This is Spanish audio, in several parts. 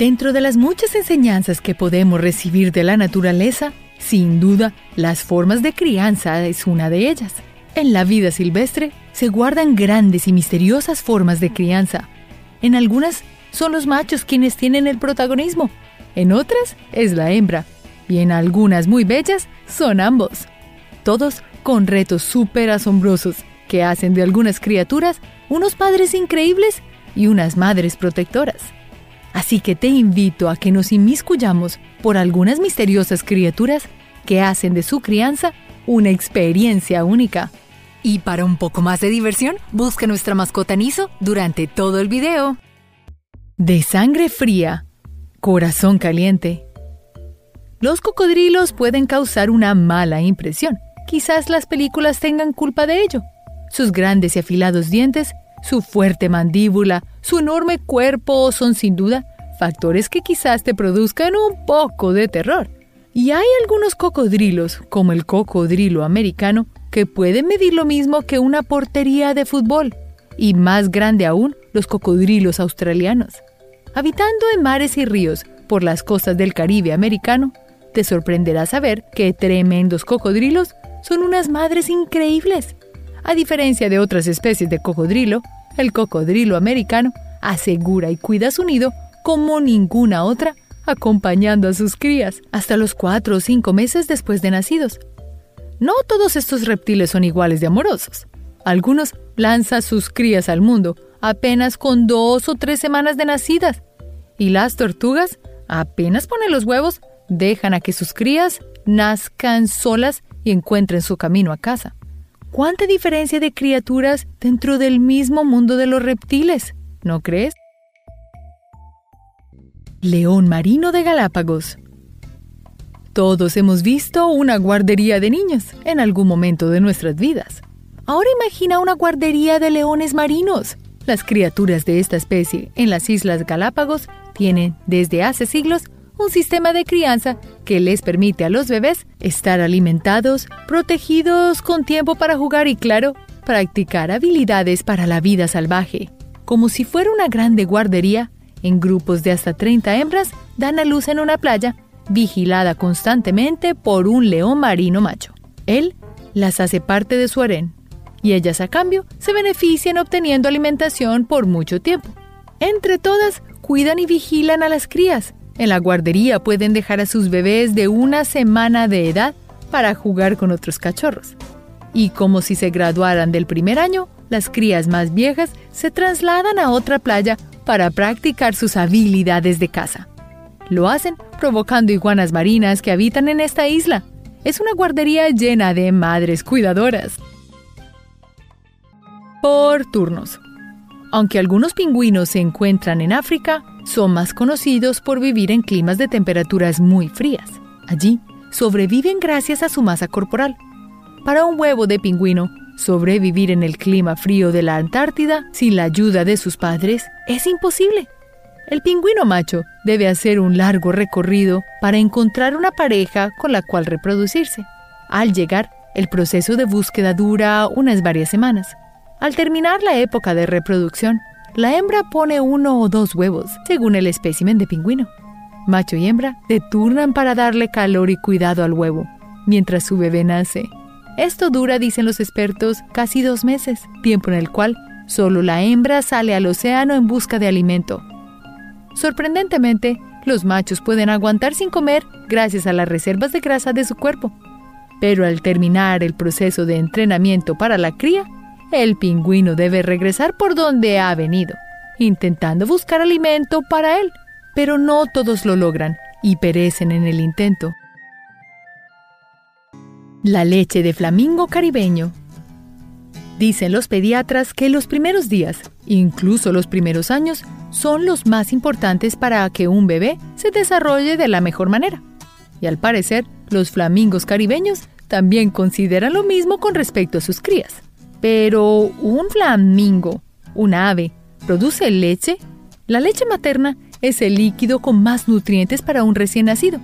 Dentro de las muchas enseñanzas que podemos recibir de la naturaleza, sin duda, las formas de crianza es una de ellas. En la vida silvestre se guardan grandes y misteriosas formas de crianza. En algunas son los machos quienes tienen el protagonismo, en otras es la hembra, y en algunas muy bellas son ambos. Todos con retos súper asombrosos que hacen de algunas criaturas unos padres increíbles y unas madres protectoras. Así que te invito a que nos inmiscuyamos por algunas misteriosas criaturas que hacen de su crianza una experiencia única. Y para un poco más de diversión, busca nuestra mascota Niso durante todo el video. De sangre fría, corazón caliente. Los cocodrilos pueden causar una mala impresión. Quizás las películas tengan culpa de ello. Sus grandes y afilados dientes su fuerte mandíbula, su enorme cuerpo son sin duda factores que quizás te produzcan un poco de terror. Y hay algunos cocodrilos, como el cocodrilo americano, que pueden medir lo mismo que una portería de fútbol, y más grande aún los cocodrilos australianos. Habitando en mares y ríos por las costas del Caribe americano, te sorprenderá saber que tremendos cocodrilos son unas madres increíbles. A diferencia de otras especies de cocodrilo, el cocodrilo americano asegura y cuida su nido como ninguna otra, acompañando a sus crías hasta los cuatro o cinco meses después de nacidos. No todos estos reptiles son iguales de amorosos. Algunos lanzan sus crías al mundo apenas con dos o tres semanas de nacidas. Y las tortugas, apenas ponen los huevos, dejan a que sus crías nazcan solas y encuentren su camino a casa. ¿Cuánta diferencia de criaturas dentro del mismo mundo de los reptiles? ¿No crees? León marino de Galápagos. Todos hemos visto una guardería de niños en algún momento de nuestras vidas. Ahora imagina una guardería de leones marinos. Las criaturas de esta especie en las Islas Galápagos tienen desde hace siglos un sistema de crianza que les permite a los bebés estar alimentados, protegidos con tiempo para jugar y, claro, practicar habilidades para la vida salvaje. Como si fuera una grande guardería, en grupos de hasta 30 hembras dan a luz en una playa, vigilada constantemente por un león marino macho. Él las hace parte de su harén, y ellas a cambio se benefician obteniendo alimentación por mucho tiempo. Entre todas, cuidan y vigilan a las crías, en la guardería pueden dejar a sus bebés de una semana de edad para jugar con otros cachorros. Y como si se graduaran del primer año, las crías más viejas se trasladan a otra playa para practicar sus habilidades de caza. Lo hacen provocando iguanas marinas que habitan en esta isla. Es una guardería llena de madres cuidadoras. Por turnos. Aunque algunos pingüinos se encuentran en África, son más conocidos por vivir en climas de temperaturas muy frías. Allí sobreviven gracias a su masa corporal. Para un huevo de pingüino, sobrevivir en el clima frío de la Antártida sin la ayuda de sus padres es imposible. El pingüino macho debe hacer un largo recorrido para encontrar una pareja con la cual reproducirse. Al llegar, el proceso de búsqueda dura unas varias semanas. Al terminar la época de reproducción, la hembra pone uno o dos huevos, según el espécimen de pingüino. Macho y hembra se turnan para darle calor y cuidado al huevo, mientras su bebé nace. Esto dura, dicen los expertos, casi dos meses, tiempo en el cual solo la hembra sale al océano en busca de alimento. Sorprendentemente, los machos pueden aguantar sin comer gracias a las reservas de grasa de su cuerpo. Pero al terminar el proceso de entrenamiento para la cría, el pingüino debe regresar por donde ha venido, intentando buscar alimento para él, pero no todos lo logran y perecen en el intento. La leche de flamingo caribeño. Dicen los pediatras que los primeros días, incluso los primeros años, son los más importantes para que un bebé se desarrolle de la mejor manera. Y al parecer, los flamingos caribeños también consideran lo mismo con respecto a sus crías. Pero un flamingo, un ave, produce leche. La leche materna es el líquido con más nutrientes para un recién nacido.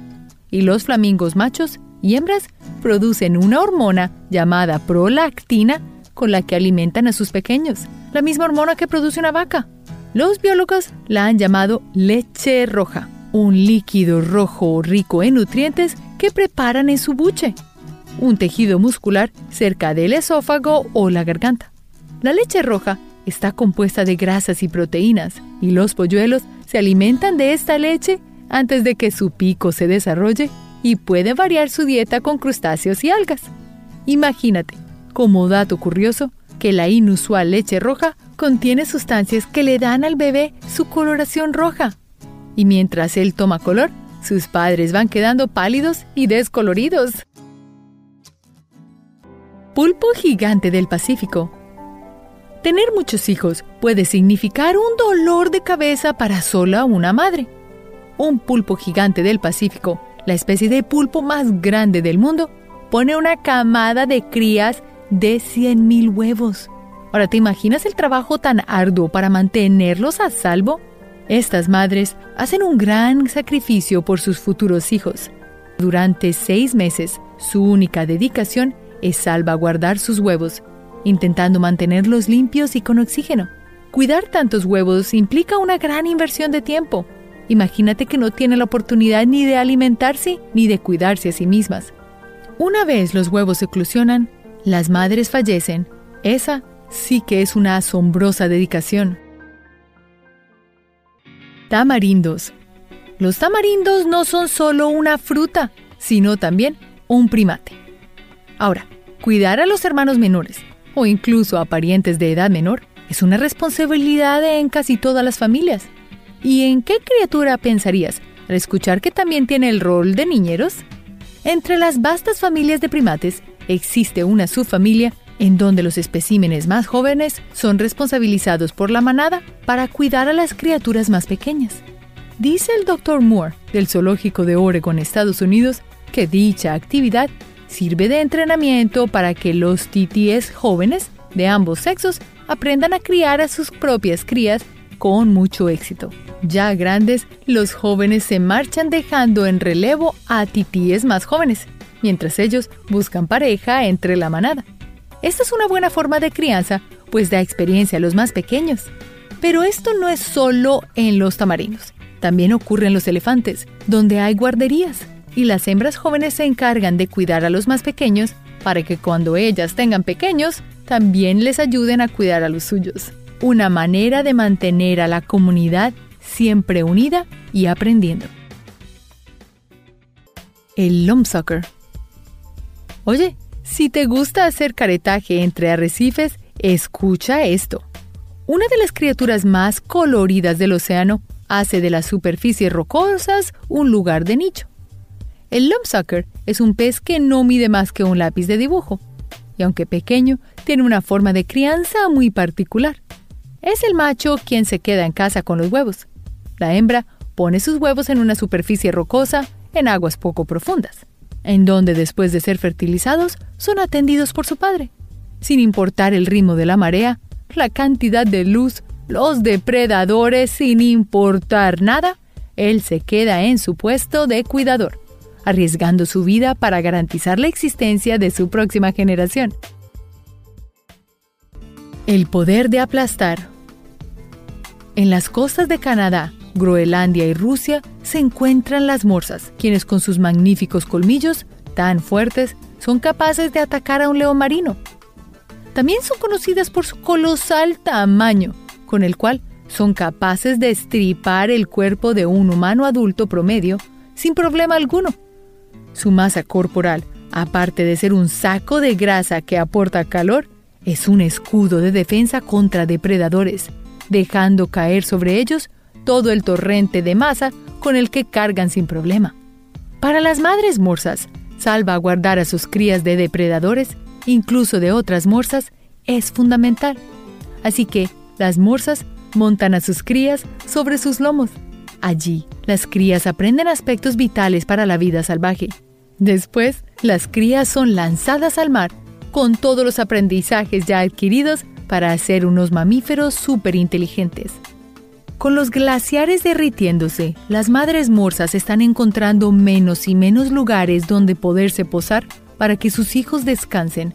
Y los flamingos machos y hembras producen una hormona llamada prolactina con la que alimentan a sus pequeños, la misma hormona que produce una vaca. Los biólogos la han llamado leche roja, un líquido rojo rico en nutrientes que preparan en su buche, un tejido muscular cerca del esófago o la garganta. La leche roja está compuesta de grasas y proteínas, y los polluelos se alimentan de esta leche antes de que su pico se desarrolle y puede variar su dieta con crustáceos y algas. Imagínate, como dato curioso, que la inusual leche roja contiene sustancias que le dan al bebé su coloración roja. Y mientras él toma color, sus padres van quedando pálidos y descoloridos. Pulpo gigante del Pacífico. Tener muchos hijos puede significar un dolor de cabeza para sola una madre. Un pulpo gigante del Pacífico, la especie de pulpo más grande del mundo, pone una camada de crías de 100.000 huevos. Ahora, ¿te imaginas el trabajo tan arduo para mantenerlos a salvo? Estas madres hacen un gran sacrificio por sus futuros hijos. Durante seis meses, su única dedicación es salvaguardar sus huevos, intentando mantenerlos limpios y con oxígeno. Cuidar tantos huevos implica una gran inversión de tiempo. Imagínate que no tiene la oportunidad ni de alimentarse ni de cuidarse a sí mismas. Una vez los huevos eclosionan, las madres fallecen. Esa sí que es una asombrosa dedicación. Tamarindos. Los tamarindos no son solo una fruta, sino también un primate. Ahora, cuidar a los hermanos menores, o incluso a parientes de edad menor, es una responsabilidad en casi todas las familias. ¿Y en qué criatura pensarías al escuchar que también tiene el rol de niñeros? Entre las vastas familias de primates existe una subfamilia en donde los especímenes más jóvenes son responsabilizados por la manada para cuidar a las criaturas más pequeñas. Dice el Dr. Moore del Zoológico de Oregon, Estados Unidos, que dicha actividad sirve de entrenamiento para que los titíes jóvenes de ambos sexos aprendan a criar a sus propias crías con mucho éxito. Ya grandes, los jóvenes se marchan dejando en relevo a titíes más jóvenes, mientras ellos buscan pareja entre la manada. Esta es una buena forma de crianza, pues da experiencia a los más pequeños. Pero esto no es solo en los tamarindos. También ocurre en los elefantes, donde hay guarderías, y las hembras jóvenes se encargan de cuidar a los más pequeños para que cuando ellas tengan pequeños, también les ayuden a cuidar a los suyos. Una manera de mantener a la comunidad siempre unida y aprendiendo. El lumpsucker. Oye, si te gusta hacer caretaje entre arrecifes, escucha esto. Una de las criaturas más coloridas del océano hace de las superficies rocosas un lugar de nicho. El lumpsucker es un pez que no mide más que un lápiz de dibujo, y aunque pequeño, tiene una forma de crianza muy particular. Es el macho quien se queda en casa con los huevos. La hembra pone sus huevos en una superficie rocosa en aguas poco profundas en donde después de ser fertilizados son atendidos por su padre. Sin importar el ritmo de la marea, la cantidad de luz, los depredadores, sin importar nada, él se queda en su puesto de cuidador, arriesgando su vida para garantizar la existencia de su próxima generación. El poder de aplastar. En las costas de Canadá, Groenlandia y Rusia se encuentran las morsas, quienes con sus magníficos colmillos tan fuertes son capaces de atacar a un león marino. También son conocidas por su colosal tamaño, con el cual son capaces de estripar el cuerpo de un humano adulto promedio sin problema alguno. Su masa corporal, aparte de ser un saco de grasa que aporta calor, es un escudo de defensa contra depredadores, dejando caer sobre ellos todo el torrente de masa con el que cargan sin problema. Para las madres morsas, salvaguardar a sus crías de depredadores, incluso de otras morsas, es fundamental. Así que las morsas montan a sus crías sobre sus lomos. Allí, las crías aprenden aspectos vitales para la vida salvaje. Después, las crías son lanzadas al mar con todos los aprendizajes ya adquiridos para hacer unos mamíferos súper inteligentes. Con los glaciares derritiéndose, las madres morsas están encontrando menos y menos lugares donde poderse posar para que sus hijos descansen,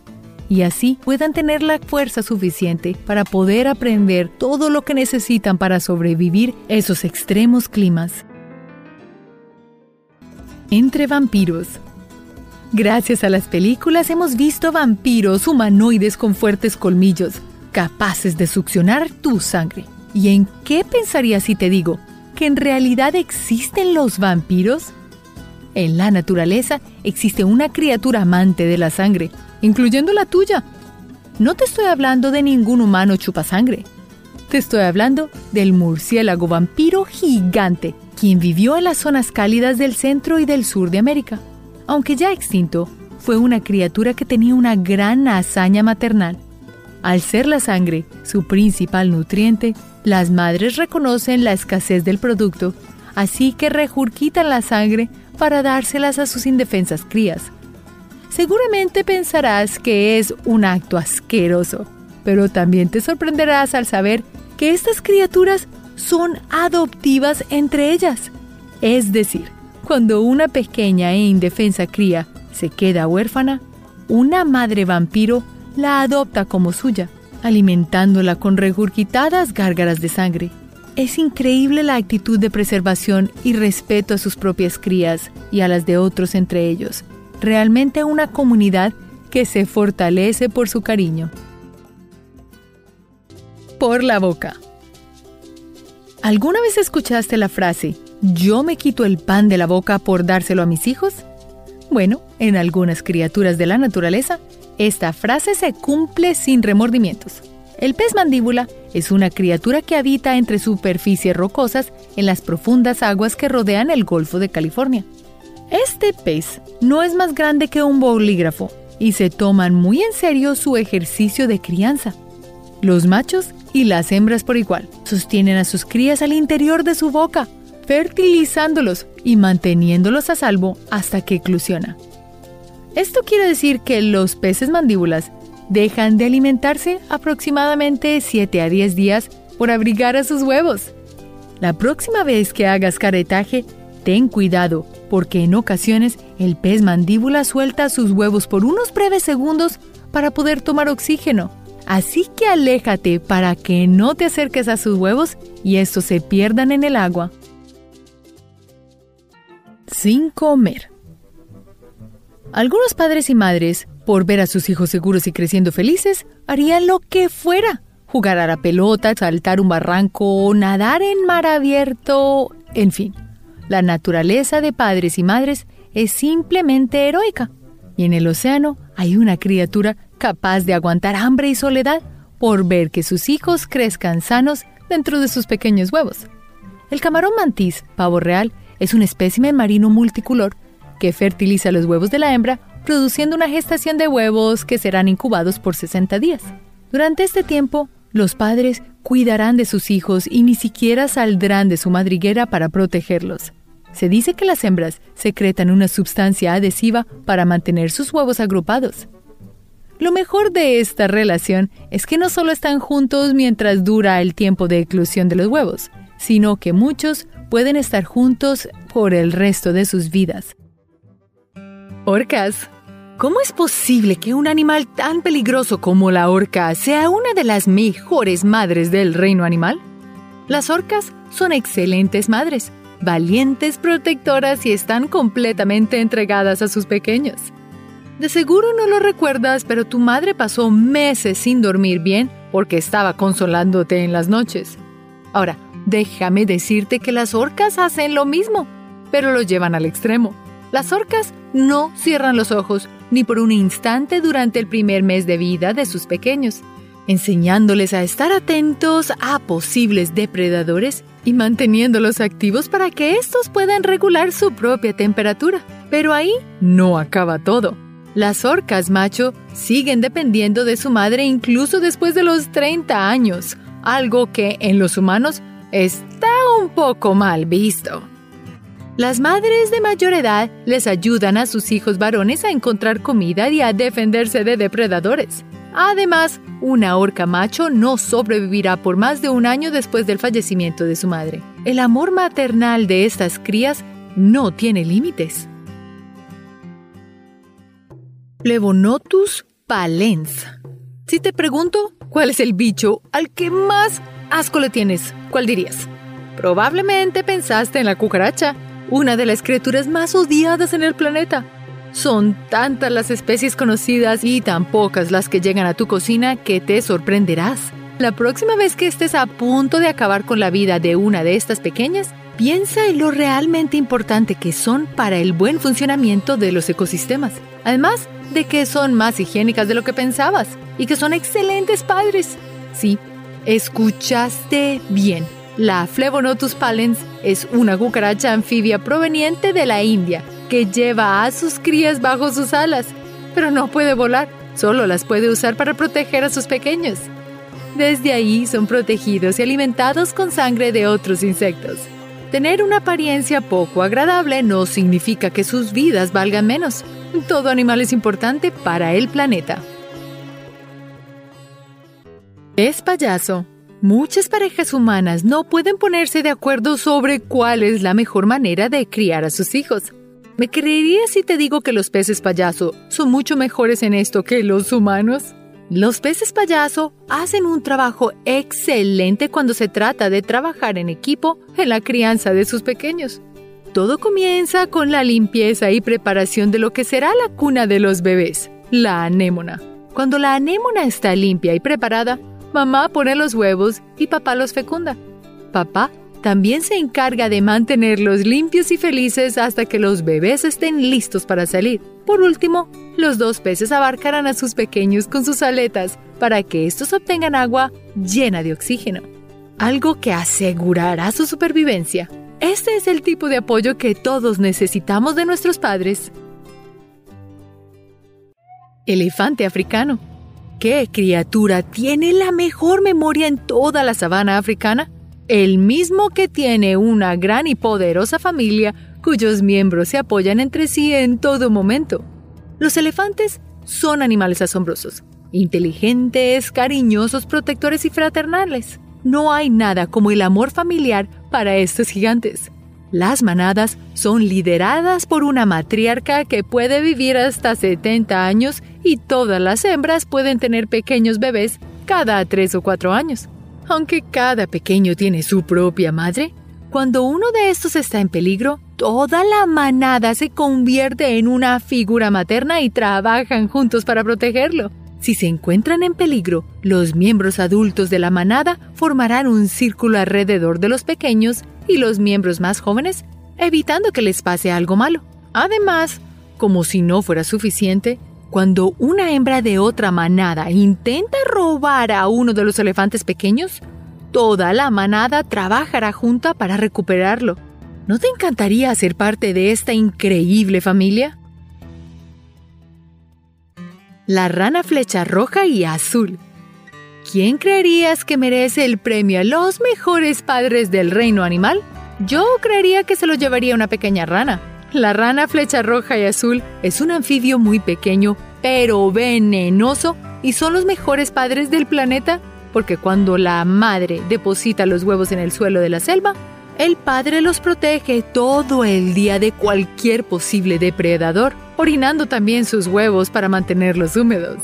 y así puedan tener la fuerza suficiente para poder aprender todo lo que necesitan para sobrevivir esos extremos climas. Entre vampiros. Gracias a las películas hemos visto vampiros humanoides con fuertes colmillos, capaces de succionar tu sangre. ¿Y en qué pensarías si te digo que en realidad existen los vampiros? En la naturaleza existe una criatura amante de la sangre, incluyendo la tuya. No te estoy hablando de ningún humano chupasangre. Te estoy hablando del murciélago vampiro gigante, quien vivió en las zonas cálidas del centro y del sur de América. Aunque ya extinto, fue una criatura que tenía una gran hazaña maternal. Al ser la sangre su principal nutriente, las madres reconocen la escasez del producto, así que regurgitan la sangre para dárselas a sus indefensas crías. Seguramente pensarás que es un acto asqueroso, pero también te sorprenderás al saber que estas criaturas son adoptivas entre ellas. Es decir, cuando una pequeña e indefensa cría se queda huérfana, una madre vampiro la adopta como suya, alimentándola con regurgitadas gárgaras de sangre. Es increíble la actitud de preservación y respeto a sus propias crías y a las de otros entre ellos. Realmente una comunidad que se fortalece por su cariño. Por la boca. ¿Alguna vez escuchaste la frase, yo me quito el pan de la boca por dárselo a mis hijos? Bueno, en algunas criaturas de la naturaleza, esta frase se cumple sin remordimientos. El pez mandíbula es una criatura que habita entre superficies rocosas en las profundas aguas que rodean el Golfo de California. Este pez no es más grande que un bolígrafo y se toman muy en serio su ejercicio de crianza. Los machos y las hembras por igual sostienen a sus crías al interior de su boca, fertilizándolos y manteniéndolos a salvo hasta que eclosiona. Esto quiere decir que los peces mandíbulas dejan de alimentarse aproximadamente 7 a 10 días por abrigar a sus huevos. La próxima vez que hagas caretaje, ten cuidado, porque en ocasiones el pez mandíbula suelta sus huevos por unos breves segundos para poder tomar oxígeno. Así que aléjate para que no te acerques a sus huevos y estos se pierdan en el agua. Sin comer. Algunos padres y madres por ver a sus hijos seguros y creciendo felices, harían lo que fuera. Jugar a la pelota, saltar un barranco, nadar en mar abierto, en fin. La naturaleza de padres y madres es simplemente heroica. Y en el océano hay una criatura capaz de aguantar hambre y soledad por ver que sus hijos crezcan sanos dentro de sus pequeños huevos. El camarón mantis, pavo real, es un espécimen marino multicolor que fertiliza los huevos de la hembra produciendo una gestación de huevos que serán incubados por 60 días. Durante este tiempo, los padres cuidarán de sus hijos y ni siquiera saldrán de su madriguera para protegerlos. Se dice que las hembras secretan una sustancia adhesiva para mantener sus huevos agrupados. Lo mejor de esta relación es que no solo están juntos mientras dura el tiempo de eclosión de los huevos, sino que muchos pueden estar juntos por el resto de sus vidas. Orcas. ¿Cómo es posible que un animal tan peligroso como la orca sea una de las mejores madres del reino animal? Las orcas son excelentes madres, valientes protectoras y están completamente entregadas a sus pequeños. De seguro no lo recuerdas, pero tu madre pasó meses sin dormir bien porque estaba consolándote en las noches. Ahora, déjame decirte que las orcas hacen lo mismo, pero lo llevan al extremo. Las orcas no cierran los ojos ni por un instante durante el primer mes de vida de sus pequeños, enseñándoles a estar atentos a posibles depredadores y manteniéndolos activos para que estos puedan regular su propia temperatura. Pero ahí no acaba todo. Las orcas macho siguen dependiendo de su madre incluso después de los 30 años, algo que en los humanos está un poco mal visto. Las madres de mayor edad les ayudan a sus hijos varones a encontrar comida y a defenderse de depredadores. Además, una orca macho no sobrevivirá por más de un año después del fallecimiento de su madre. El amor maternal de estas crías no tiene límites. Plevonotus palens. Si te pregunto cuál es el bicho al que más asco le tienes, ¿cuál dirías? Probablemente pensaste en la cucaracha, una de las criaturas más odiadas en el planeta. Son tantas las especies conocidas y tan pocas las que llegan a tu cocina que te sorprenderás. La próxima vez que estés a punto de acabar con la vida de una de estas pequeñas, piensa en lo realmente importante que son para el buen funcionamiento de los ecosistemas. Además de que son más higiénicas de lo que pensabas y que son excelentes padres. Sí, escuchaste bien. La Flevonotus pallens es una cucaracha anfibia proveniente de la India que lleva a sus crías bajo sus alas, pero no puede volar, solo las puede usar para proteger a sus pequeños. Desde ahí son protegidos y alimentados con sangre de otros insectos. Tener una apariencia poco agradable no significa que sus vidas valgan menos. Todo animal es importante para el planeta. Es payaso. Muchas parejas humanas no pueden ponerse de acuerdo sobre cuál es la mejor manera de criar a sus hijos. ¿Me creerías si te digo que los peces payaso son mucho mejores en esto que los humanos? Los peces payaso hacen un trabajo excelente cuando se trata de trabajar en equipo en la crianza de sus pequeños. Todo comienza con la limpieza y preparación de lo que será la cuna de los bebés, la anémona. Cuando la anémona está limpia y preparada, mamá pone los huevos y papá los fecunda. Papá también se encarga de mantenerlos limpios y felices hasta que los bebés estén listos para salir. Por último, los dos peces abarcarán a sus pequeños con sus aletas para que estos obtengan agua llena de oxígeno, algo que asegurará su supervivencia. Este es el tipo de apoyo que todos necesitamos de nuestros padres. Elefante africano. ¿Qué criatura tiene la mejor memoria en toda la sabana africana? El mismo que tiene una gran y poderosa familia cuyos miembros se apoyan entre sí en todo momento. Los elefantes son animales asombrosos, inteligentes, cariñosos, protectores y fraternales. No hay nada como el amor familiar para estos gigantes. Las manadas son lideradas por una matriarca que puede vivir hasta 70 años y todas las hembras pueden tener pequeños bebés cada 3 o 4 años. Aunque cada pequeño tiene su propia madre, cuando uno de estos está en peligro, toda la manada se convierte en una figura materna y trabajan juntos para protegerlo. Si se encuentran en peligro, los miembros adultos de la manada formarán un círculo alrededor de los pequeños y los miembros más jóvenes, evitando que les pase algo malo. Además, como si no fuera suficiente, cuando una hembra de otra manada intenta robar a uno de los elefantes pequeños, Toda la manada trabajará junta para recuperarlo. ¿No te encantaría ser parte de esta increíble familia? La rana flecha roja y azul. ¿Quién creerías que merece el premio a los mejores padres del reino animal? Yo creería que se lo llevaría una pequeña rana. La rana flecha roja y azul es un anfibio muy pequeño, pero venenoso, y son los mejores padres del planeta porque cuando la madre deposita los huevos en el suelo de la selva, el padre los protege todo el día de cualquier posible depredador, orinando también sus huevos para mantenerlos húmedos.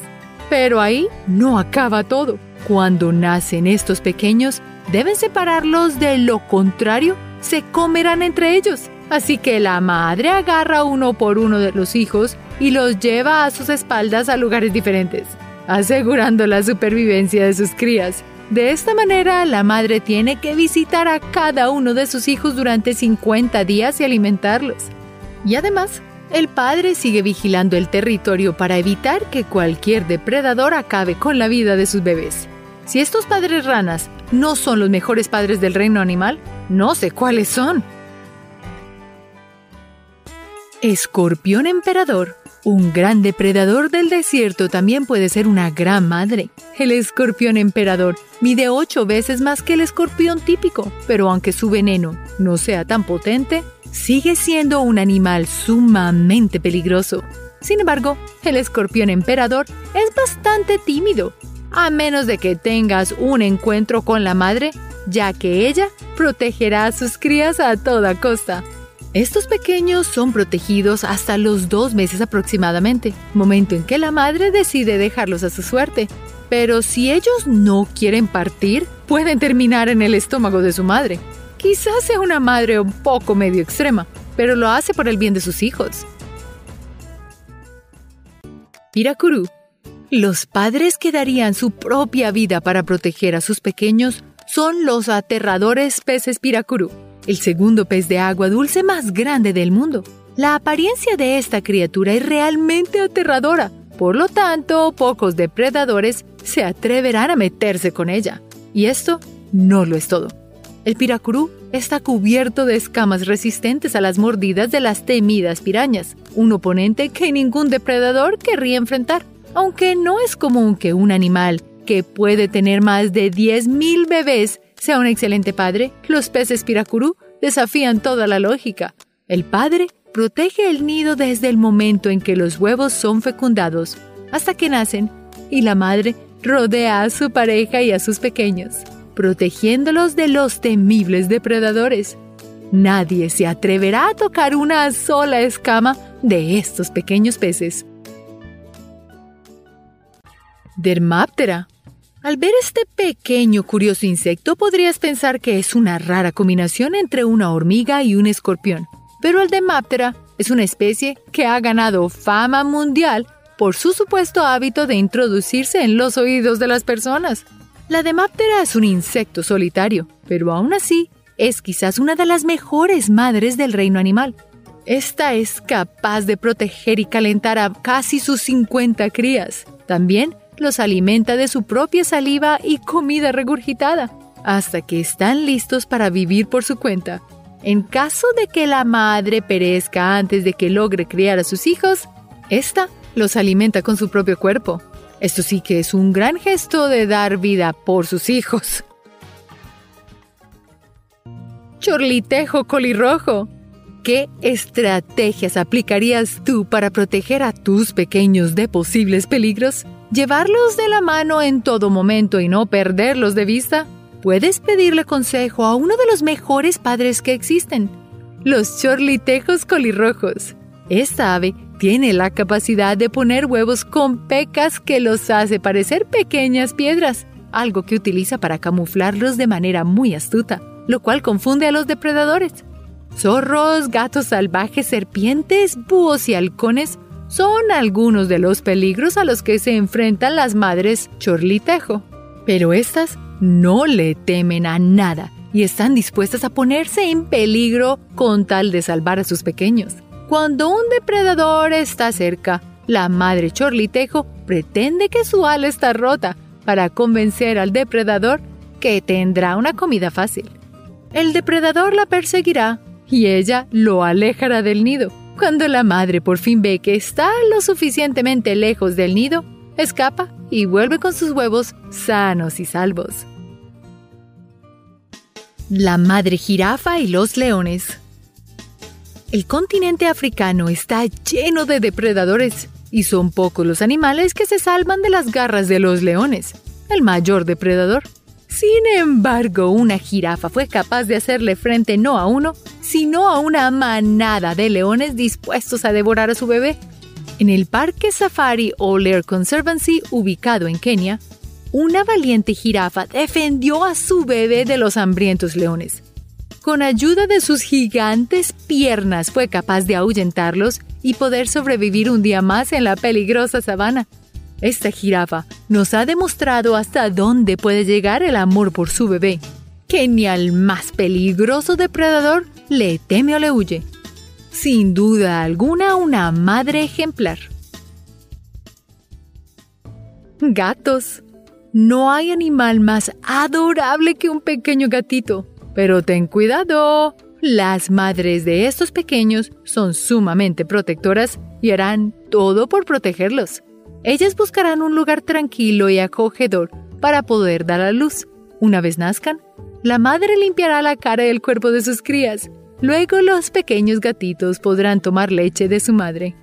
Pero ahí no acaba todo. Cuando nacen estos pequeños, deben separarlos de lo contrario, se comerán entre ellos. Así que la madre agarra uno por uno de los hijos y los lleva a sus espaldas a lugares diferentes asegurando la supervivencia de sus crías. De esta manera, la madre tiene que visitar a cada uno de sus hijos durante 50 días y alimentarlos. Y además, el padre sigue vigilando el territorio para evitar que cualquier depredador acabe con la vida de sus bebés. Si estos padres ranas no son los mejores padres del reino animal, no sé cuáles son. Escorpión emperador un gran depredador del desierto también puede ser una gran madre. El escorpión emperador mide ocho veces más que el escorpión típico, pero aunque su veneno no sea tan potente, sigue siendo un animal sumamente peligroso. Sin embargo, el escorpión emperador es bastante tímido, a menos de que tengas un encuentro con la madre, ya que ella protegerá a sus crías a toda costa. Estos pequeños son protegidos hasta los dos meses aproximadamente, momento en que la madre decide dejarlos a su suerte. Pero si ellos no quieren partir, pueden terminar en el estómago de su madre. Quizás sea una madre un poco medio extrema, pero lo hace por el bien de sus hijos. Piracurú. Los padres que darían su propia vida para proteger a sus pequeños son los aterradores peces piracurú el segundo pez de agua dulce más grande del mundo. La apariencia de esta criatura es realmente aterradora, por lo tanto, pocos depredadores se atreverán a meterse con ella. Y esto no lo es todo. El piracurú está cubierto de escamas resistentes a las mordidas de las temidas pirañas, un oponente que ningún depredador querría enfrentar. Aunque no es común que un animal que puede tener más de 10.000 bebés sea un excelente padre, los peces piracurú desafían toda la lógica. El padre protege el nido desde el momento en que los huevos son fecundados hasta que nacen y la madre rodea a su pareja y a sus pequeños, protegiéndolos de los temibles depredadores. Nadie se atreverá a tocar una sola escama de estos pequeños peces. Dermáptera al ver este pequeño curioso insecto podrías pensar que es una rara combinación entre una hormiga y un escorpión, pero el Demaptera es una especie que ha ganado fama mundial por su supuesto hábito de introducirse en los oídos de las personas. La Demaptera es un insecto solitario, pero aún así es quizás una de las mejores madres del reino animal. Esta es capaz de proteger y calentar a casi sus 50 crías. También los alimenta de su propia saliva y comida regurgitada, hasta que están listos para vivir por su cuenta. En caso de que la madre perezca antes de que logre criar a sus hijos, ésta los alimenta con su propio cuerpo. Esto sí que es un gran gesto de dar vida por sus hijos. Chorlitejo colirrojo. ¿Qué estrategias aplicarías tú para proteger a tus pequeños de posibles peligros? llevarlos de la mano en todo momento y no perderlos de vista, puedes pedirle consejo a uno de los mejores padres que existen, los chorlitejos colirrojos. Esta ave tiene la capacidad de poner huevos con pecas que los hace parecer pequeñas piedras, algo que utiliza para camuflarlos de manera muy astuta, lo cual confunde a los depredadores. Zorros, gatos salvajes, serpientes, búhos y halcones son algunos de los peligros a los que se enfrentan las madres chorlitejo. Pero estas no le temen a nada y están dispuestas a ponerse en peligro con tal de salvar a sus pequeños. Cuando un depredador está cerca, la madre chorlitejo pretende que su ala está rota para convencer al depredador que tendrá una comida fácil. El depredador la perseguirá y ella lo alejará del nido cuando la madre por fin ve que está lo suficientemente lejos del nido, escapa y vuelve con sus huevos sanos y salvos. La madre jirafa y los leones. El continente africano está lleno de depredadores y son pocos los animales que se salvan de las garras de los leones, el mayor depredador. Sin embargo, una jirafa fue capaz de hacerle frente no a uno, sino a una manada de leones dispuestos a devorar a su bebé. En el Parque Safari O'Lear Conservancy, ubicado en Kenia, una valiente jirafa defendió a su bebé de los hambrientos leones. Con ayuda de sus gigantes piernas fue capaz de ahuyentarlos y poder sobrevivir un día más en la peligrosa sabana. Esta jirafa nos ha demostrado hasta dónde puede llegar el amor por su bebé, que ni al más peligroso depredador le teme o le huye. Sin duda alguna una madre ejemplar. Gatos. No hay animal más adorable que un pequeño gatito. Pero ten cuidado. Las madres de estos pequeños son sumamente protectoras y harán todo por protegerlos. Ellas buscarán un lugar tranquilo y acogedor para poder dar a luz. Una vez nazcan, la madre limpiará la cara y el cuerpo de sus crías. Luego los pequeños gatitos podrán tomar leche de su madre.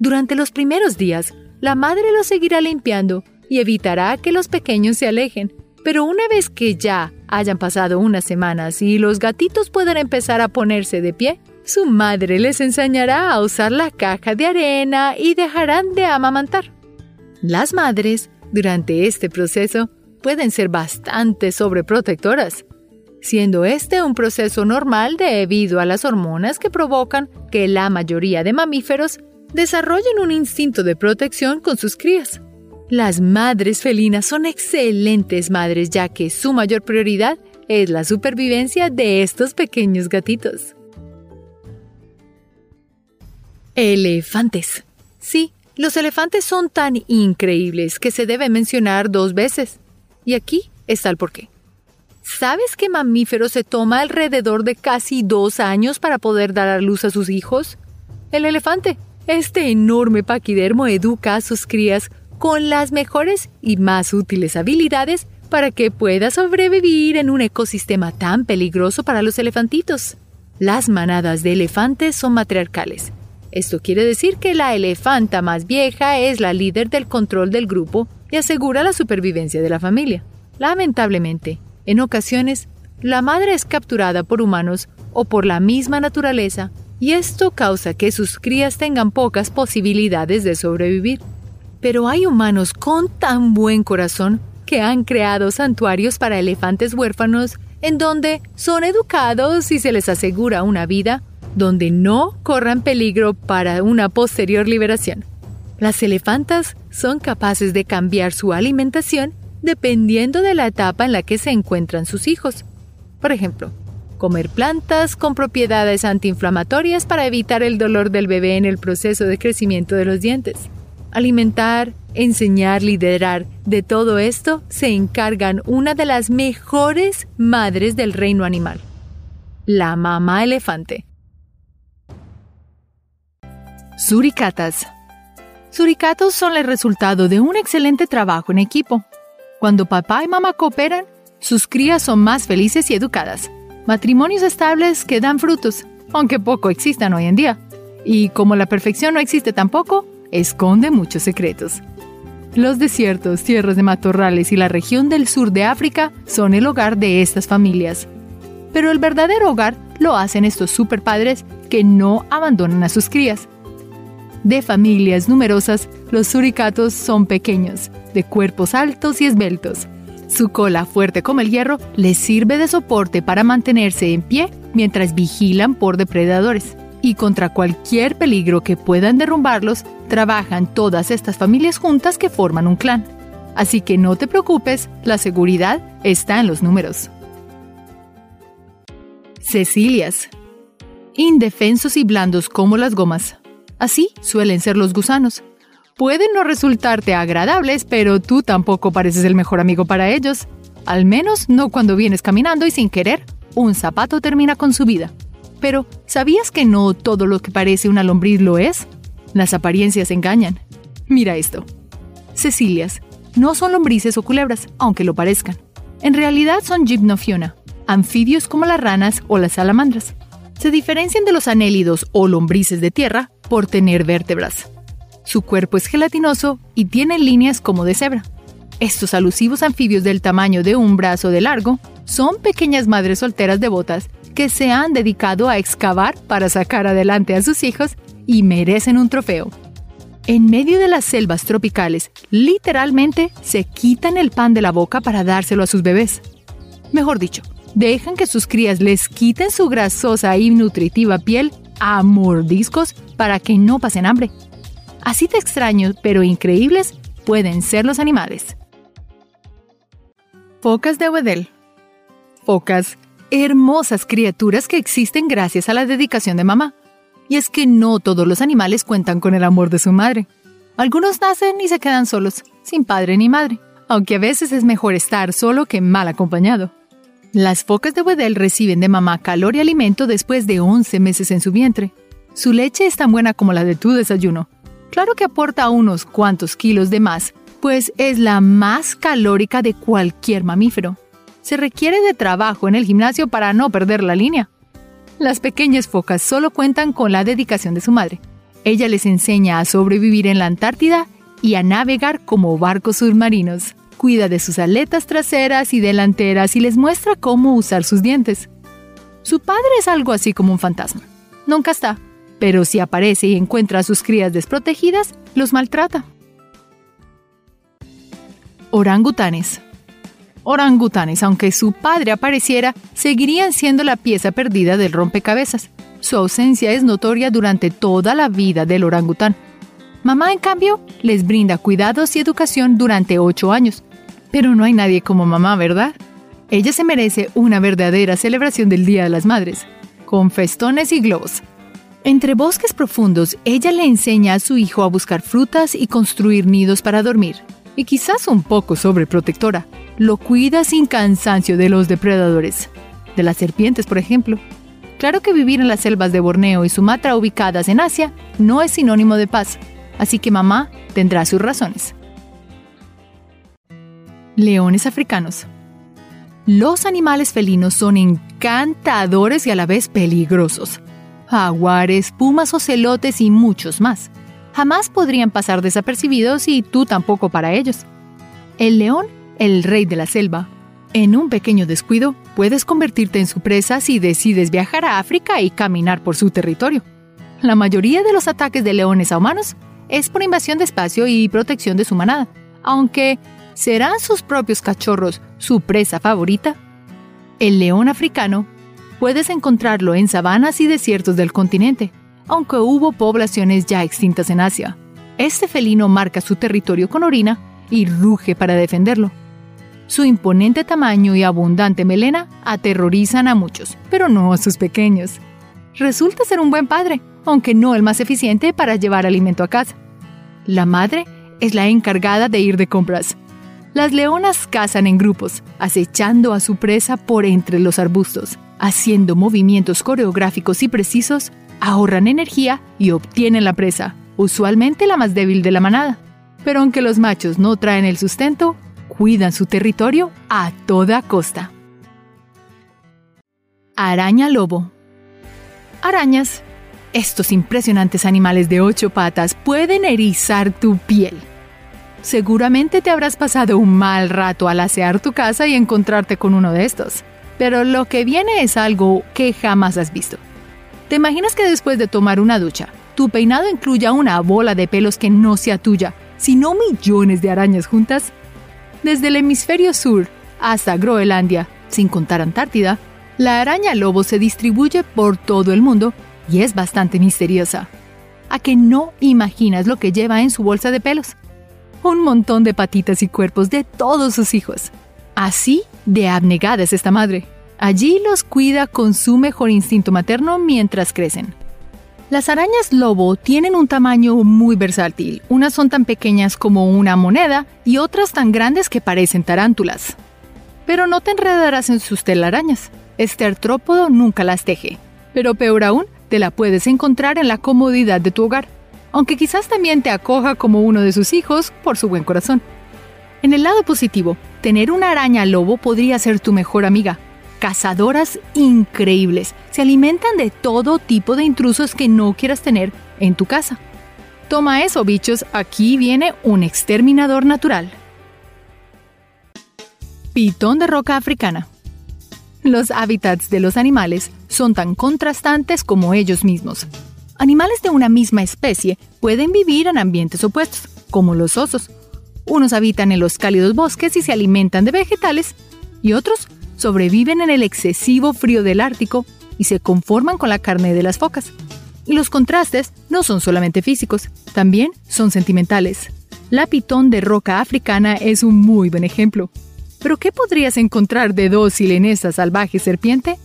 Durante los primeros días, la madre los seguirá limpiando y evitará que los pequeños se alejen. Pero una vez que ya hayan pasado unas semanas y los gatitos puedan empezar a ponerse de pie, su madre les enseñará a usar la caja de arena y dejarán de amamantar. Las madres, durante este proceso, pueden ser bastante sobreprotectoras, siendo este un proceso normal debido a las hormonas que provocan que la mayoría de mamíferos desarrollen un instinto de protección con sus crías. Las madres felinas son excelentes madres ya que su mayor prioridad es la supervivencia de estos pequeños gatitos. Elefantes. Sí, los elefantes son tan increíbles que se debe mencionar dos veces. Y aquí está el porqué. ¿Sabes qué mamífero se toma alrededor de casi dos años para poder dar a luz a sus hijos? El elefante. Este enorme paquidermo educa a sus crías con las mejores y más útiles habilidades para que pueda sobrevivir en un ecosistema tan peligroso para los elefantitos. Las manadas de elefantes son matriarcales esto quiere decir que la elefanta más vieja es la líder del control del grupo y asegura la supervivencia de la familia. Lamentablemente, en ocasiones, la madre es capturada por humanos o por la misma naturaleza y esto causa que sus crías tengan pocas posibilidades de sobrevivir. Pero hay humanos con tan buen corazón que han creado santuarios para elefantes huérfanos en donde son educados y se les asegura una vida donde no corran peligro para una posterior liberación. Las elefantas son capaces de cambiar su alimentación dependiendo de la etapa en la que se encuentran sus hijos. Por ejemplo, comer plantas con propiedades antiinflamatorias para evitar el dolor del bebé en el proceso de crecimiento de los dientes. Alimentar, enseñar, liderar, de todo esto se encargan una de las mejores madres del reino animal, la mamá elefante. Suricatas. Suricatos son el resultado de un excelente trabajo en equipo. Cuando papá y mamá cooperan, sus crías son más felices y educadas. Matrimonios estables que dan frutos, aunque poco existan hoy en día. Y como la perfección no existe tampoco, esconde muchos secretos. Los desiertos, tierras de matorrales y la región del sur de África son el hogar de estas familias. Pero el verdadero hogar lo hacen estos superpadres que no abandonan a sus crías, de familias numerosas, los suricatos son pequeños, de cuerpos altos y esbeltos. Su cola, fuerte como el hierro, les sirve de soporte para mantenerse en pie mientras vigilan por depredadores. Y contra cualquier peligro que puedan derrumbarlos, trabajan todas estas familias juntas que forman un clan. Así que no te preocupes, la seguridad está en los números. Cecilias. Indefensos y blandos como las gomas. Así suelen ser los gusanos. Pueden no resultarte agradables, pero tú tampoco pareces el mejor amigo para ellos. Al menos no cuando vienes caminando y sin querer, un zapato termina con su vida. Pero, ¿sabías que no todo lo que parece una lombriz lo es? Las apariencias engañan. Mira esto. Cecilias no son lombrices o culebras, aunque lo parezcan. En realidad son gymnofiona, anfibios como las ranas o las salamandras. Se diferencian de los anélidos o lombrices de tierra por tener vértebras. Su cuerpo es gelatinoso y tiene líneas como de cebra. Estos alusivos anfibios del tamaño de un brazo de largo son pequeñas madres solteras devotas que se han dedicado a excavar para sacar adelante a sus hijos y merecen un trofeo. En medio de las selvas tropicales, literalmente se quitan el pan de la boca para dárselo a sus bebés. Mejor dicho, dejan que sus crías les quiten su grasosa y nutritiva piel a mordiscos para que no pasen hambre. Así de extraños pero increíbles pueden ser los animales. Focas de Wedel. Focas, hermosas criaturas que existen gracias a la dedicación de mamá. Y es que no todos los animales cuentan con el amor de su madre. Algunos nacen y se quedan solos, sin padre ni madre, aunque a veces es mejor estar solo que mal acompañado. Las focas de Wedel reciben de mamá calor y alimento después de 11 meses en su vientre. Su leche es tan buena como la de tu desayuno. Claro que aporta unos cuantos kilos de más, pues es la más calórica de cualquier mamífero. Se requiere de trabajo en el gimnasio para no perder la línea. Las pequeñas focas solo cuentan con la dedicación de su madre. Ella les enseña a sobrevivir en la Antártida y a navegar como barcos submarinos cuida de sus aletas traseras y delanteras y les muestra cómo usar sus dientes. Su padre es algo así como un fantasma. nunca está, pero si aparece y encuentra a sus crías desprotegidas, los maltrata. Orangutanes. Orangutanes, aunque su padre apareciera, seguirían siendo la pieza perdida del rompecabezas. Su ausencia es notoria durante toda la vida del orangután. Mamá, en cambio, les brinda cuidados y educación durante ocho años. Pero no hay nadie como mamá, ¿verdad? Ella se merece una verdadera celebración del Día de las Madres, con festones y globos. Entre bosques profundos, ella le enseña a su hijo a buscar frutas y construir nidos para dormir. Y quizás un poco sobreprotectora, lo cuida sin cansancio de los depredadores. De las serpientes, por ejemplo. Claro que vivir en las selvas de Borneo y Sumatra ubicadas en Asia no es sinónimo de paz, así que mamá tendrá sus razones. Leones africanos. Los animales felinos son encantadores y a la vez peligrosos jaguares, pumas, ocelotes y muchos más. Jamás podrían pasar desapercibidos y tú tampoco para ellos. El león, el rey de la selva. En un pequeño descuido, puedes convertirte en su presa si decides viajar a África y caminar por su territorio. La mayoría de los ataques de leones a humanos es por invasión de espacio y protección de su manada, aunque ¿serán sus propios cachorros su presa favorita? El león africano Puedes encontrarlo en sabanas y desiertos del continente, aunque hubo poblaciones ya extintas en Asia. Este felino marca su territorio con orina y ruge para defenderlo. Su imponente tamaño y abundante melena aterrorizan a muchos, pero no a sus pequeños. Resulta ser un buen padre, aunque no el más eficiente para llevar alimento a casa. La madre es la encargada de ir de compras. Las leonas cazan en grupos, acechando a su presa por entre los arbustos haciendo movimientos coreográficos y precisos, ahorran energía y obtienen la presa, usualmente la más débil de la manada. Pero aunque los machos no traen el sustento, cuidan su territorio a toda costa. Araña lobo. Arañas. Estos impresionantes animales de ocho patas pueden erizar tu piel. Seguramente te habrás pasado un mal rato al asear tu casa y encontrarte con uno de estos pero lo que viene es algo que jamás has visto. ¿Te imaginas que después de tomar una ducha, tu peinado incluya una bola de pelos que no sea tuya, sino millones de arañas juntas? Desde el hemisferio sur hasta Groenlandia, sin contar Antártida, la araña lobo se distribuye por todo el mundo y es bastante misteriosa. ¿A que no imaginas lo que lleva en su bolsa de pelos? Un montón de patitas y cuerpos de todos sus hijos. Así de abnegada es esta madre. Allí los cuida con su mejor instinto materno mientras crecen. Las arañas lobo tienen un tamaño muy versátil. Unas son tan pequeñas como una moneda y otras tan grandes que parecen tarántulas. Pero no te enredarás en sus telarañas. Este artrópodo nunca las teje. Pero peor aún, te la puedes encontrar en la comodidad de tu hogar, aunque quizás también te acoja como uno de sus hijos por su buen corazón. En el lado positivo, tener una araña lobo podría ser tu mejor amiga. Cazadoras increíbles, se alimentan de todo tipo de intrusos que no quieras tener en tu casa. Toma eso, bichos, aquí viene un exterminador natural. Pitón de roca africana. Los hábitats de los animales son tan contrastantes como ellos mismos. Animales de una misma especie pueden vivir en ambientes opuestos, como los osos, unos habitan en los cálidos bosques y se alimentan de vegetales, y otros sobreviven en el excesivo frío del Ártico y se conforman con la carne de las focas. Y los contrastes no son solamente físicos, también son sentimentales. La pitón de roca africana es un muy buen ejemplo. ¿Pero qué podrías encontrar de dócil en esa salvaje serpiente?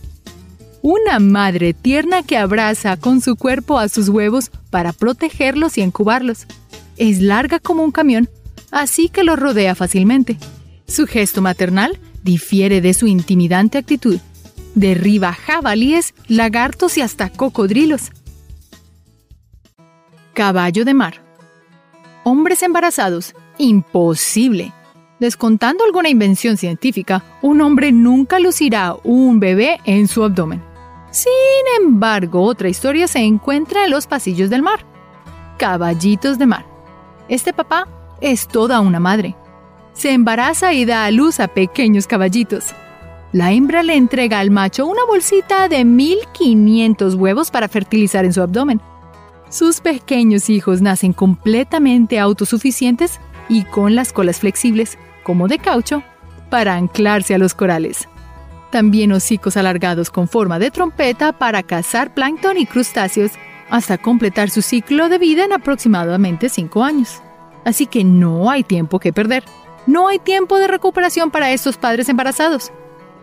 Una madre tierna que abraza con su cuerpo a sus huevos para protegerlos y incubarlos. Es larga como un camión así que lo rodea fácilmente. Su gesto maternal difiere de su intimidante actitud. Derriba jabalíes, lagartos y hasta cocodrilos. Caballo de mar. Hombres embarazados. Imposible. Descontando alguna invención científica, un hombre nunca lucirá un bebé en su abdomen. Sin embargo, otra historia se encuentra en los pasillos del mar. Caballitos de mar. Este papá es toda una madre. Se embaraza y da a luz a pequeños caballitos. La hembra le entrega al macho una bolsita de 1500 huevos para fertilizar en su abdomen. Sus pequeños hijos nacen completamente autosuficientes y con las colas flexibles, como de caucho, para anclarse a los corales. También hocicos alargados con forma de trompeta para cazar plancton y crustáceos hasta completar su ciclo de vida en aproximadamente 5 años. Así que no hay tiempo que perder. No hay tiempo de recuperación para estos padres embarazados.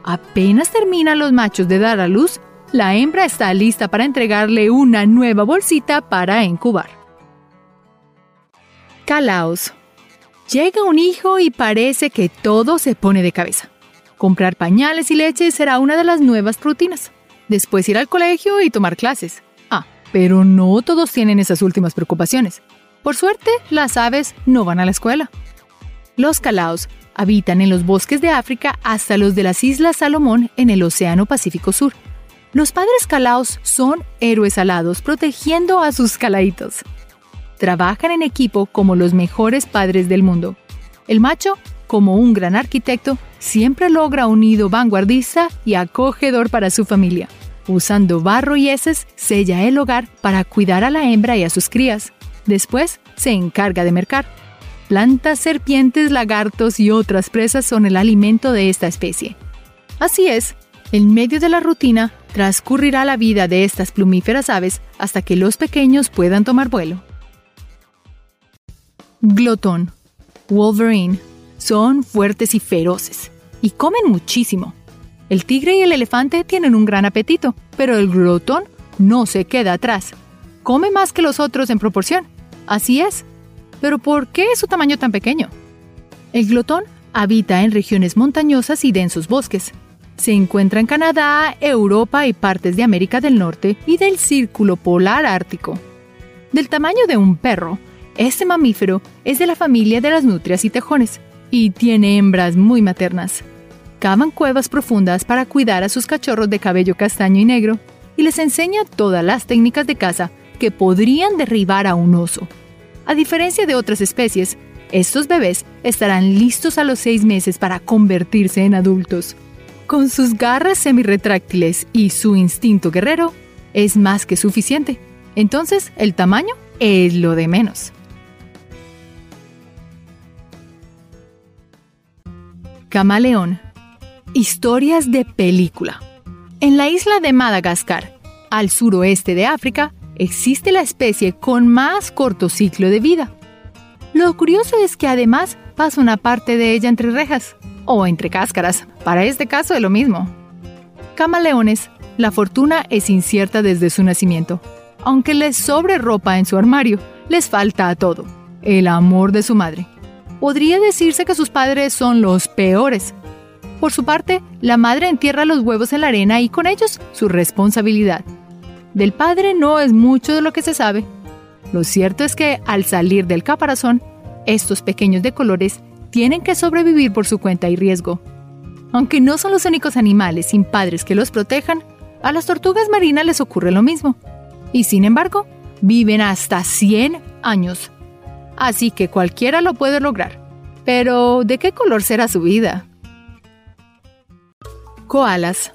Apenas terminan los machos de dar a luz, la hembra está lista para entregarle una nueva bolsita para incubar. Calaos. Llega un hijo y parece que todo se pone de cabeza. Comprar pañales y leche será una de las nuevas rutinas. Después ir al colegio y tomar clases. Ah, pero no todos tienen esas últimas preocupaciones. Por suerte, las aves no van a la escuela. Los calaos habitan en los bosques de África hasta los de las Islas Salomón en el Océano Pacífico Sur. Los padres calaos son héroes alados protegiendo a sus calaitos. Trabajan en equipo como los mejores padres del mundo. El macho, como un gran arquitecto, siempre logra un nido vanguardista y acogedor para su familia. Usando barro y heces, sella el hogar para cuidar a la hembra y a sus crías. Después, se encarga de mercar. Plantas, serpientes, lagartos y otras presas son el alimento de esta especie. Así es, en medio de la rutina, transcurrirá la vida de estas plumíferas aves hasta que los pequeños puedan tomar vuelo. Glotón, Wolverine, son fuertes y feroces, y comen muchísimo. El tigre y el elefante tienen un gran apetito, pero el glotón no se queda atrás. Come más que los otros en proporción. Así es. Pero ¿por qué es su tamaño tan pequeño? El glotón habita en regiones montañosas y densos bosques, se encuentra en Canadá, Europa y partes de América del Norte y del Círculo Polar Ártico. Del tamaño de un perro, este mamífero es de la familia de las nutrias y tejones y tiene hembras muy maternas. Cavan cuevas profundas para cuidar a sus cachorros de cabello castaño y negro y les enseña todas las técnicas de caza que podrían derribar a un oso. A diferencia de otras especies, estos bebés estarán listos a los seis meses para convertirse en adultos. Con sus garras semirretráctiles y su instinto guerrero, es más que suficiente. Entonces, el tamaño es lo de menos. Camaleón. Historias de película. En la isla de Madagascar, al suroeste de África, existe la especie con más corto ciclo de vida. Lo curioso es que además pasa una parte de ella entre rejas o entre cáscaras. Para este caso es lo mismo. Camaleones, la fortuna es incierta desde su nacimiento. Aunque les sobre ropa en su armario, les falta a todo. El amor de su madre. Podría decirse que sus padres son los peores. Por su parte, la madre entierra los huevos en la arena y con ellos su responsabilidad. Del padre no es mucho de lo que se sabe. Lo cierto es que al salir del caparazón, estos pequeños de colores tienen que sobrevivir por su cuenta y riesgo. Aunque no son los únicos animales sin padres que los protejan, a las tortugas marinas les ocurre lo mismo. Y sin embargo, viven hasta 100 años. Así que cualquiera lo puede lograr. Pero, ¿de qué color será su vida? Koalas.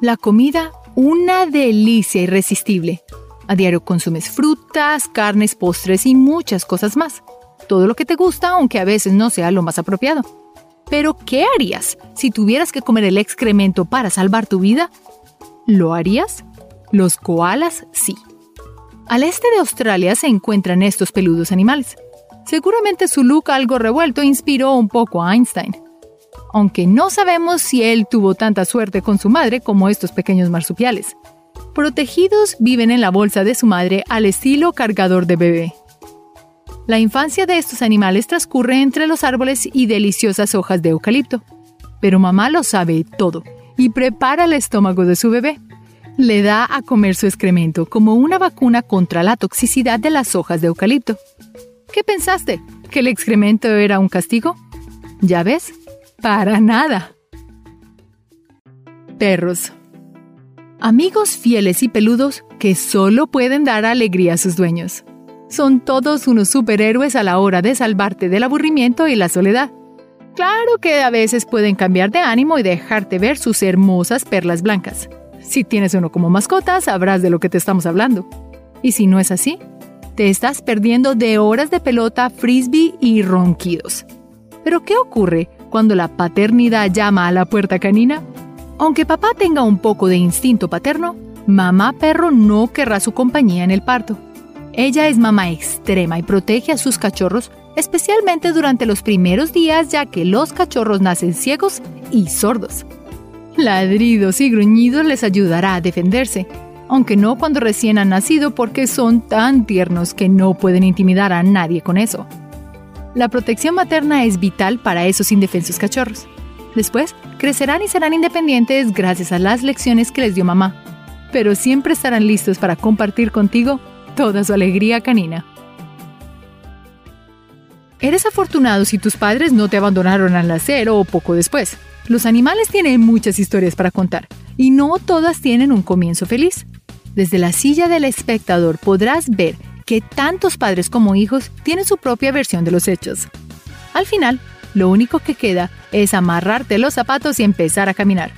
La comida, una delicia irresistible. A diario consumes frutas, carnes, postres y muchas cosas más todo lo que te gusta, aunque a veces no sea lo más apropiado. Pero, ¿qué harías si tuvieras que comer el excremento para salvar tu vida? ¿Lo harías? Los koalas sí. Al este de Australia se encuentran estos peludos animales. Seguramente su look algo revuelto inspiró un poco a Einstein. Aunque no sabemos si él tuvo tanta suerte con su madre como estos pequeños marsupiales. Protegidos viven en la bolsa de su madre al estilo cargador de bebé. La infancia de estos animales transcurre entre los árboles y deliciosas hojas de eucalipto. Pero mamá lo sabe todo y prepara el estómago de su bebé. Le da a comer su excremento como una vacuna contra la toxicidad de las hojas de eucalipto. ¿Qué pensaste? ¿Que el excremento era un castigo? ¿Ya ves? Para nada. Perros. Amigos fieles y peludos que solo pueden dar alegría a sus dueños. Son todos unos superhéroes a la hora de salvarte del aburrimiento y la soledad. Claro que a veces pueden cambiar de ánimo y dejarte ver sus hermosas perlas blancas. Si tienes uno como mascota, sabrás de lo que te estamos hablando. Y si no es así, te estás perdiendo de horas de pelota, frisbee y ronquidos. Pero ¿qué ocurre cuando la paternidad llama a la puerta canina? Aunque papá tenga un poco de instinto paterno, mamá perro no querrá su compañía en el parto. Ella es mamá extrema y protege a sus cachorros, especialmente durante los primeros días ya que los cachorros nacen ciegos y sordos. Ladridos y gruñidos les ayudará a defenderse, aunque no cuando recién han nacido porque son tan tiernos que no pueden intimidar a nadie con eso. La protección materna es vital para esos indefensos cachorros. Después, crecerán y serán independientes gracias a las lecciones que les dio mamá, pero siempre estarán listos para compartir contigo toda su alegría canina. Eres afortunado si tus padres no te abandonaron al nacer o poco después. Los animales tienen muchas historias para contar y no todas tienen un comienzo feliz. Desde la silla del espectador podrás ver que tantos padres como hijos tienen su propia versión de los hechos. Al final, lo único que queda es amarrarte los zapatos y empezar a caminar.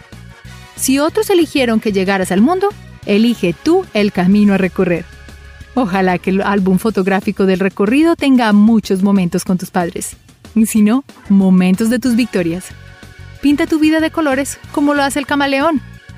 Si otros eligieron que llegaras al mundo, elige tú el camino a recorrer. Ojalá que el álbum fotográfico del recorrido tenga muchos momentos con tus padres. Y si no, momentos de tus victorias. Pinta tu vida de colores como lo hace el camaleón.